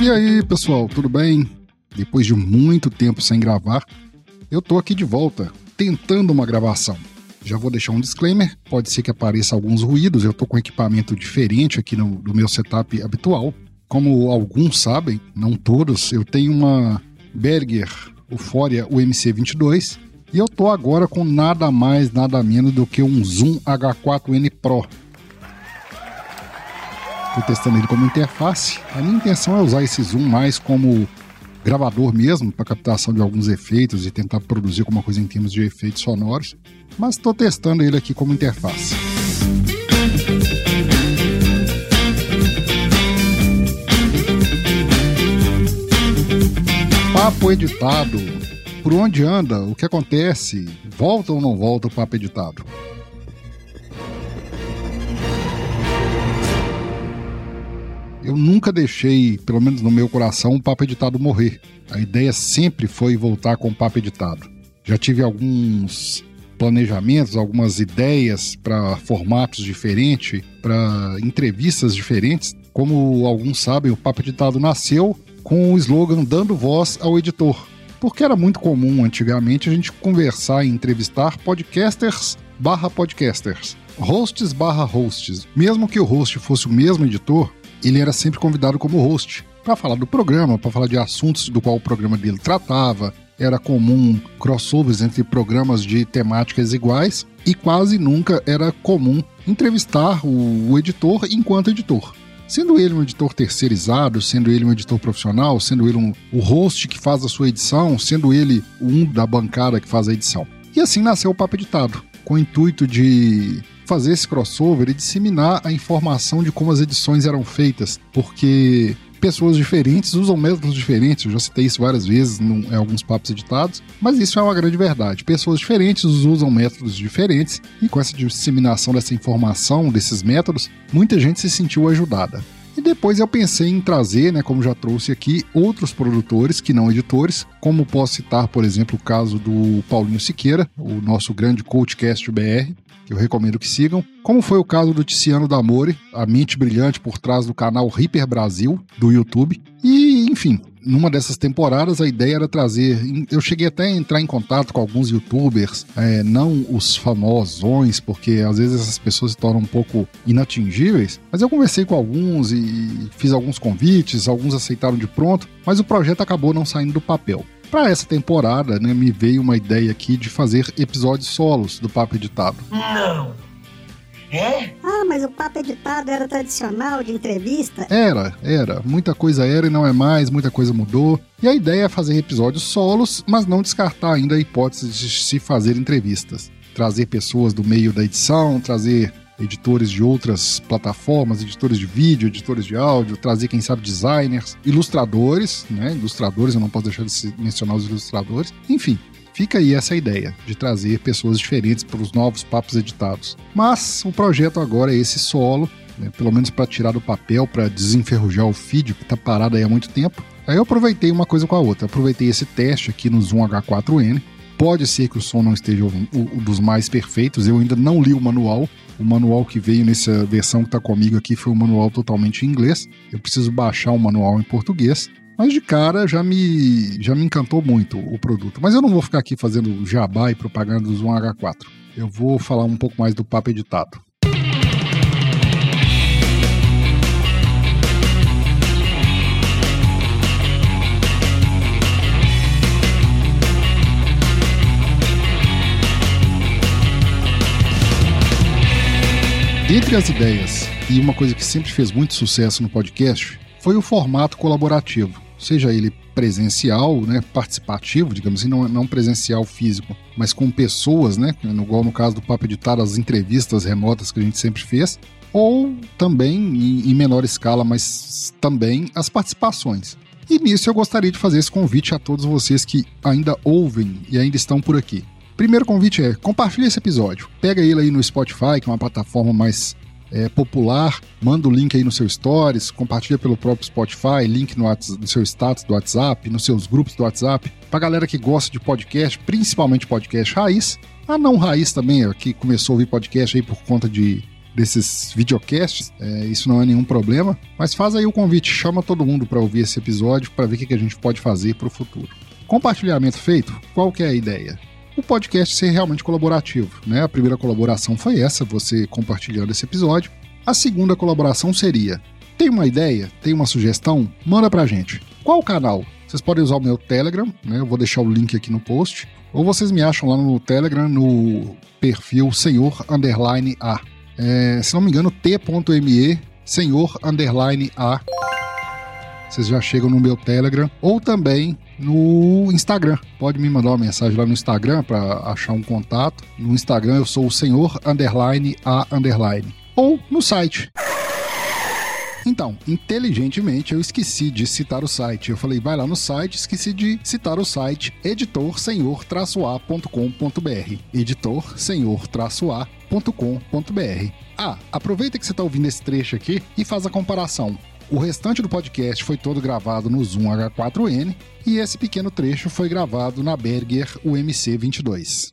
E aí, pessoal, tudo bem? Depois de muito tempo sem gravar, eu tô aqui de volta, tentando uma gravação. Já vou deixar um disclaimer, pode ser que apareça alguns ruídos, eu tô com equipamento diferente aqui no, do meu setup habitual. Como alguns sabem, não todos, eu tenho uma Berger Euphoria UMC22 e eu tô agora com nada mais, nada menos do que um Zoom H4N Pro Estou testando ele como interface. A minha intenção é usar esse zoom mais como gravador mesmo, para captação de alguns efeitos e tentar produzir alguma coisa em termos de efeitos sonoros. Mas estou testando ele aqui como interface. Papo editado. Por onde anda? O que acontece? Volta ou não volta o papo editado? eu nunca deixei, pelo menos no meu coração, o papo editado morrer. A ideia sempre foi voltar com o papo editado. Já tive alguns planejamentos, algumas ideias para formatos diferentes, para entrevistas diferentes. Como alguns sabem, o papo editado nasceu com o slogan dando voz ao editor. Porque era muito comum antigamente a gente conversar e entrevistar podcasters barra podcasters, hosts barra hosts. Mesmo que o host fosse o mesmo editor, ele era sempre convidado como host para falar do programa, para falar de assuntos do qual o programa dele tratava. Era comum crossovers entre programas de temáticas iguais e quase nunca era comum entrevistar o, editor enquanto editor. Sendo ele um editor terceirizado, sendo ele um editor profissional, sendo ele um, o host que faz a sua edição, sendo ele um da bancada que faz a edição. E assim nasceu o Papo Editado, com o intuito de fazer esse crossover e disseminar a informação de como as edições eram feitas, porque pessoas diferentes usam métodos diferentes. Eu já citei isso várias vezes em alguns papos editados, mas isso é uma grande verdade. Pessoas diferentes usam métodos diferentes e com essa disseminação dessa informação, desses métodos, muita gente se sentiu ajudada. E depois eu pensei em trazer, né, como já trouxe aqui, outros produtores que não editores, como posso citar, por exemplo, o caso do Paulinho Siqueira, o nosso grande coachcast BR, eu recomendo que sigam, como foi o caso do Tiziano Damore, a mente brilhante por trás do canal Hyper Brasil do YouTube. E, enfim, numa dessas temporadas a ideia era trazer. Eu cheguei até a entrar em contato com alguns youtubers, é, não os famosões, porque às vezes essas pessoas se tornam um pouco inatingíveis, mas eu conversei com alguns e fiz alguns convites, alguns aceitaram de pronto, mas o projeto acabou não saindo do papel. Para essa temporada, né, me veio uma ideia aqui de fazer episódios solos do Papo Editado. Não! É? Ah, mas o papo editado era tradicional de entrevista? Era, era. Muita coisa era e não é mais, muita coisa mudou. E a ideia é fazer episódios solos, mas não descartar ainda a hipótese de se fazer entrevistas. Trazer pessoas do meio da edição, trazer editores de outras plataformas, editores de vídeo, editores de áudio, trazer, quem sabe, designers, ilustradores, né? Ilustradores, eu não posso deixar de mencionar os ilustradores. Enfim, fica aí essa ideia de trazer pessoas diferentes para os novos papos editados. Mas o projeto agora é esse solo, né? pelo menos para tirar do papel, para desenferrujar o feed que está parado aí há muito tempo. Aí eu aproveitei uma coisa com a outra. Aproveitei esse teste aqui no Zoom H4n. Pode ser que o som não esteja o, o, dos mais perfeitos, eu ainda não li o manual, o manual que veio nessa versão que está comigo aqui foi um manual totalmente em inglês. Eu preciso baixar um manual em português. Mas de cara já me, já me encantou muito o produto. Mas eu não vou ficar aqui fazendo jabá e propaganda do Zoom H4. Eu vou falar um pouco mais do papo editado. Dentre as ideias, e uma coisa que sempre fez muito sucesso no podcast, foi o formato colaborativo. Seja ele presencial, né, participativo, digamos assim, não, não presencial físico, mas com pessoas, né, igual no caso do Papo Editado, as entrevistas remotas que a gente sempre fez, ou também em, em menor escala, mas também as participações. E nisso eu gostaria de fazer esse convite a todos vocês que ainda ouvem e ainda estão por aqui. Primeiro convite é compartilhe esse episódio. Pega ele aí no Spotify, que é uma plataforma mais é, popular, manda o link aí no seu stories, compartilha pelo próprio Spotify, link no, no seu status do WhatsApp, nos seus grupos do WhatsApp, pra galera que gosta de podcast, principalmente podcast raiz, a não raiz também, que começou a ouvir podcast aí por conta de desses videocasts, é, isso não é nenhum problema, mas faz aí o convite, chama todo mundo para ouvir esse episódio, para ver o que, que a gente pode fazer para o futuro. Compartilhamento feito, qual que é a ideia? O podcast ser realmente colaborativo, né? A primeira colaboração foi essa, você compartilhando esse episódio. A segunda colaboração seria: tem uma ideia, tem uma sugestão? Manda pra gente. Qual canal? Vocês podem usar o meu Telegram, né? Eu vou deixar o link aqui no post. Ou vocês me acham lá no Telegram no perfil Senhor Underline A é, se não me engano, t.me senhor underline a. Vocês já chegam no meu Telegram ou também no Instagram. Pode me mandar uma mensagem lá no Instagram para achar um contato. No Instagram eu sou o senhor underline a underline ou no site. Então, inteligentemente eu esqueci de citar o site. Eu falei, vai lá no site, esqueci de citar o site editorsenhor-a.com.br. Editorsenhor-a.com.br. Ah, aproveita que você está ouvindo esse trecho aqui e faz a comparação. O restante do podcast foi todo gravado no Zoom H4n e esse pequeno trecho foi gravado na Berger UMC 22.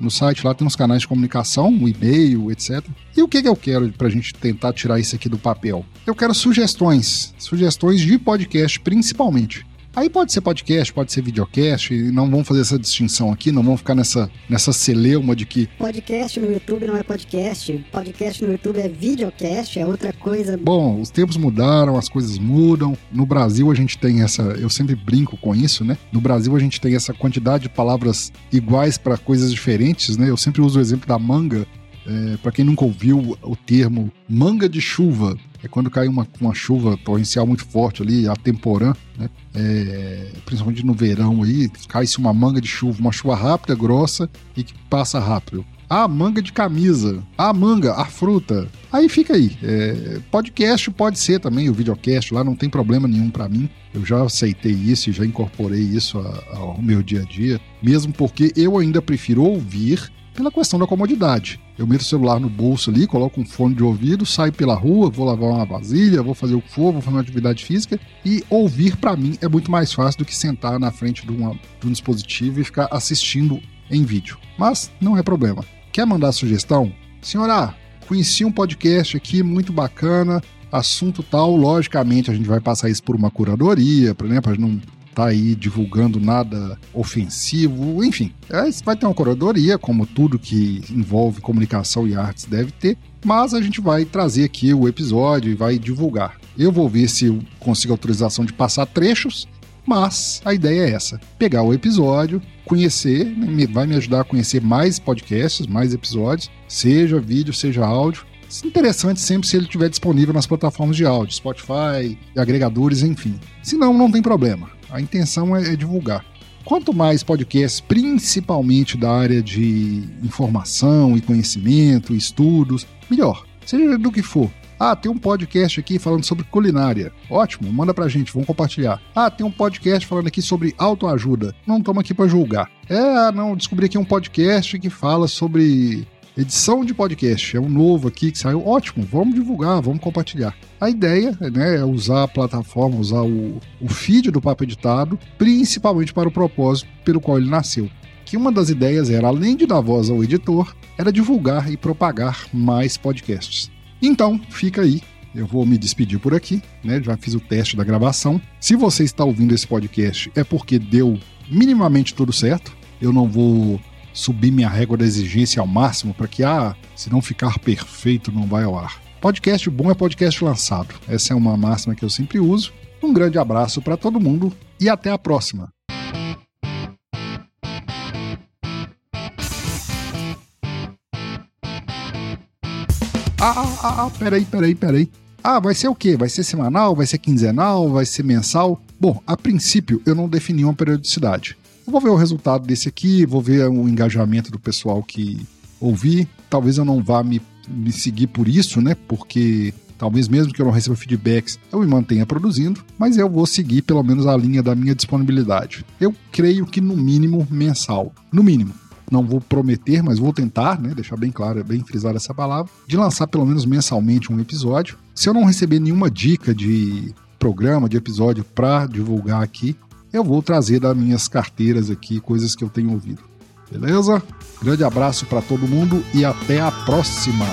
No site lá tem uns canais de comunicação, um e-mail, etc. E o que, que eu quero para a gente tentar tirar isso aqui do papel? Eu quero sugestões, sugestões de podcast principalmente. Aí pode ser podcast, pode ser videocast, e não vamos fazer essa distinção aqui, não vamos ficar nessa, nessa celeuma de que. Podcast no YouTube não é podcast, podcast no YouTube é videocast, é outra coisa. Bom, os tempos mudaram, as coisas mudam. No Brasil a gente tem essa. Eu sempre brinco com isso, né? No Brasil a gente tem essa quantidade de palavras iguais para coisas diferentes, né? Eu sempre uso o exemplo da manga. É, para quem nunca ouviu o termo manga de chuva, é quando cai uma, uma chuva torrencial muito forte ali, a temporã, né? É, principalmente no verão aí, cai-se uma manga de chuva, uma chuva rápida, grossa e que passa rápido. Ah, manga de camisa. Ah, manga, a fruta. Aí fica aí. É, podcast pode ser também, o videocast lá, não tem problema nenhum para mim. Eu já aceitei isso e já incorporei isso ao meu dia a dia, mesmo porque eu ainda prefiro ouvir pela questão da comodidade. Eu meto o celular no bolso ali, coloco um fone de ouvido, saio pela rua, vou lavar uma vasilha, vou fazer o que for, vou fazer uma atividade física e ouvir para mim é muito mais fácil do que sentar na frente de, uma, de um dispositivo e ficar assistindo em vídeo. Mas não é problema. Quer mandar sugestão? Senhora, conheci um podcast aqui muito bacana, assunto tal, logicamente a gente vai passar isso por uma curadoria, para né, não tá aí divulgando nada ofensivo, enfim. É, vai ter uma curadoria, como tudo que envolve comunicação e artes deve ter, mas a gente vai trazer aqui o episódio e vai divulgar. Eu vou ver se consigo autorização de passar trechos, mas a ideia é essa: pegar o episódio, conhecer, né, vai me ajudar a conhecer mais podcasts, mais episódios, seja vídeo, seja áudio. Interessante sempre se ele estiver disponível nas plataformas de áudio, Spotify, agregadores, enfim. Se não, não tem problema. A intenção é, é divulgar. Quanto mais podcasts, principalmente da área de informação e conhecimento, estudos, melhor. Seja do que for. Ah, tem um podcast aqui falando sobre culinária. Ótimo, manda pra gente, vamos compartilhar. Ah, tem um podcast falando aqui sobre autoajuda. Não estamos aqui para julgar. É, não, descobri aqui um podcast que fala sobre edição de podcast. É um novo aqui que saiu. Ótimo, vamos divulgar, vamos compartilhar. A ideia né, é usar a plataforma, usar o, o feed do Papo Editado, principalmente para o propósito pelo qual ele nasceu. Que uma das ideias era, além de dar voz ao editor, era divulgar e propagar mais podcasts. Então, fica aí. Eu vou me despedir por aqui, né? Já fiz o teste da gravação. Se você está ouvindo esse podcast, é porque deu minimamente tudo certo. Eu não vou subir minha régua da exigência ao máximo para que, ah, se não ficar perfeito, não vai ao ar. Podcast bom é podcast lançado. Essa é uma máxima que eu sempre uso. Um grande abraço para todo mundo e até a próxima. Ah, ah, ah, ah, peraí, peraí, peraí. Ah, vai ser o quê? Vai ser semanal? Vai ser quinzenal? Vai ser mensal? Bom, a princípio eu não defini uma periodicidade. Vou ver o resultado desse aqui, vou ver o engajamento do pessoal que ouvi. Talvez eu não vá me, me seguir por isso, né? Porque talvez mesmo que eu não receba feedbacks, eu me mantenha produzindo, mas eu vou seguir pelo menos a linha da minha disponibilidade. Eu creio que no mínimo mensal. No mínimo. não vou prometer, mas vou tentar, né? Deixar bem claro, bem frisar essa palavra, de lançar pelo menos mensalmente um episódio. Se eu não receber nenhuma dica de programa, de episódio para divulgar aqui, eu vou trazer das minhas carteiras aqui coisas que eu tenho ouvido. Beleza? Grande abraço para todo mundo e até a próxima.